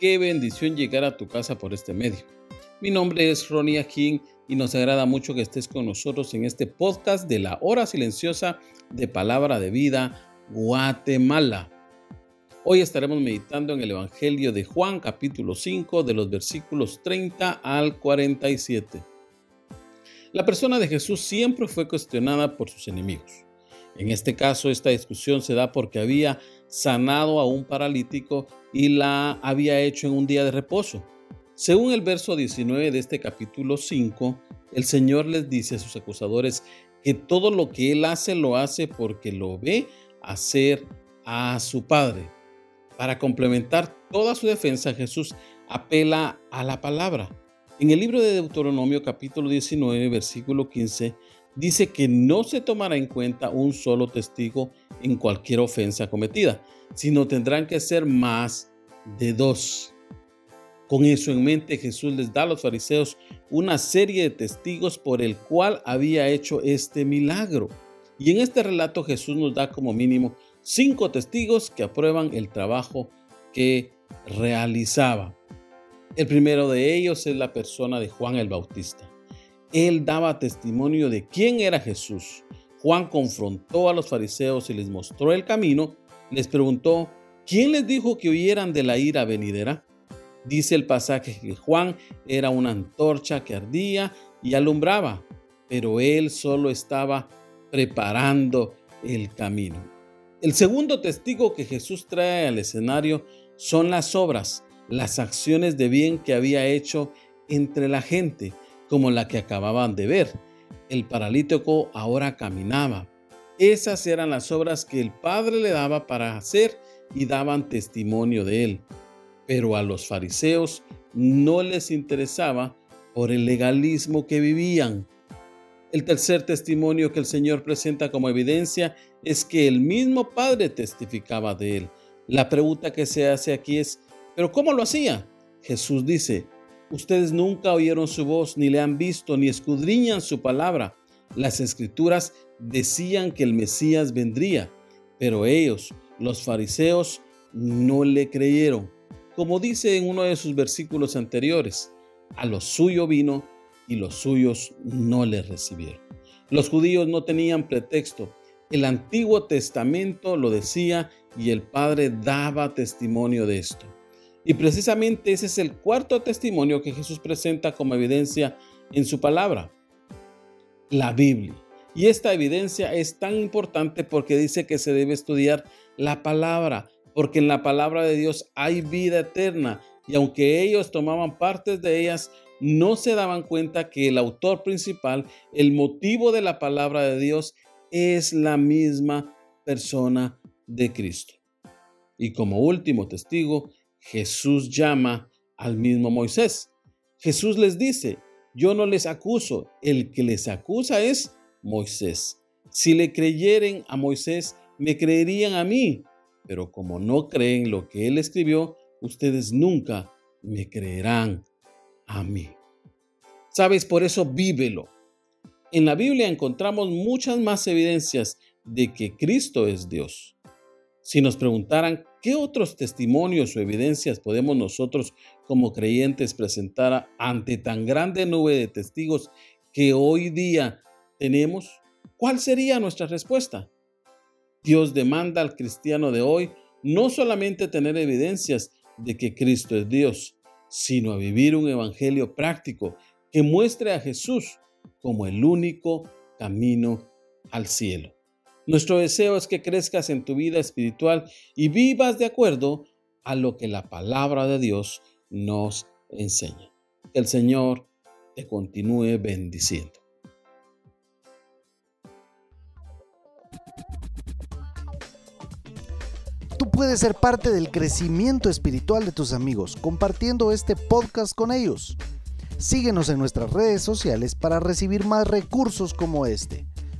Qué bendición llegar a tu casa por este medio. Mi nombre es Ronnie King y nos agrada mucho que estés con nosotros en este podcast de la hora silenciosa de Palabra de Vida, Guatemala. Hoy estaremos meditando en el Evangelio de Juan capítulo 5 de los versículos 30 al 47. La persona de Jesús siempre fue cuestionada por sus enemigos. En este caso, esta discusión se da porque había sanado a un paralítico y la había hecho en un día de reposo. Según el verso 19 de este capítulo 5, el Señor les dice a sus acusadores que todo lo que Él hace lo hace porque lo ve hacer a su Padre. Para complementar toda su defensa, Jesús apela a la palabra. En el libro de Deuteronomio capítulo 19, versículo 15, dice que no se tomará en cuenta un solo testigo en cualquier ofensa cometida, sino tendrán que ser más de dos. Con eso en mente, Jesús les da a los fariseos una serie de testigos por el cual había hecho este milagro. Y en este relato Jesús nos da como mínimo cinco testigos que aprueban el trabajo que realizaba. El primero de ellos es la persona de Juan el Bautista. Él daba testimonio de quién era Jesús. Juan confrontó a los fariseos y les mostró el camino. Les preguntó, ¿quién les dijo que huyeran de la ira venidera? Dice el pasaje que Juan era una antorcha que ardía y alumbraba, pero él solo estaba preparando el camino. El segundo testigo que Jesús trae al escenario son las obras, las acciones de bien que había hecho entre la gente como la que acababan de ver. El paralítico ahora caminaba. Esas eran las obras que el Padre le daba para hacer y daban testimonio de él. Pero a los fariseos no les interesaba por el legalismo que vivían. El tercer testimonio que el Señor presenta como evidencia es que el mismo Padre testificaba de él. La pregunta que se hace aquí es, ¿pero cómo lo hacía? Jesús dice, Ustedes nunca oyeron su voz, ni le han visto, ni escudriñan su palabra. Las escrituras decían que el Mesías vendría, pero ellos, los fariseos, no le creyeron. Como dice en uno de sus versículos anteriores, a lo suyo vino y los suyos no le recibieron. Los judíos no tenían pretexto. El Antiguo Testamento lo decía y el Padre daba testimonio de esto. Y precisamente ese es el cuarto testimonio que Jesús presenta como evidencia en su palabra, la Biblia. Y esta evidencia es tan importante porque dice que se debe estudiar la palabra, porque en la palabra de Dios hay vida eterna. Y aunque ellos tomaban partes de ellas, no se daban cuenta que el autor principal, el motivo de la palabra de Dios, es la misma persona de Cristo. Y como último testigo, Jesús llama al mismo Moisés. Jesús les dice, yo no les acuso, el que les acusa es Moisés. Si le creyeren a Moisés, me creerían a mí, pero como no creen lo que él escribió, ustedes nunca me creerán a mí. Sabes, por eso vívelo. En la Biblia encontramos muchas más evidencias de que Cristo es Dios. Si nos preguntaran qué otros testimonios o evidencias podemos nosotros como creyentes presentar ante tan grande nube de testigos que hoy día tenemos, ¿cuál sería nuestra respuesta? Dios demanda al cristiano de hoy no solamente tener evidencias de que Cristo es Dios, sino a vivir un evangelio práctico que muestre a Jesús como el único camino al cielo. Nuestro deseo es que crezcas en tu vida espiritual y vivas de acuerdo a lo que la palabra de Dios nos enseña. Que el Señor te continúe bendiciendo. Tú puedes ser parte del crecimiento espiritual de tus amigos compartiendo este podcast con ellos. Síguenos en nuestras redes sociales para recibir más recursos como este.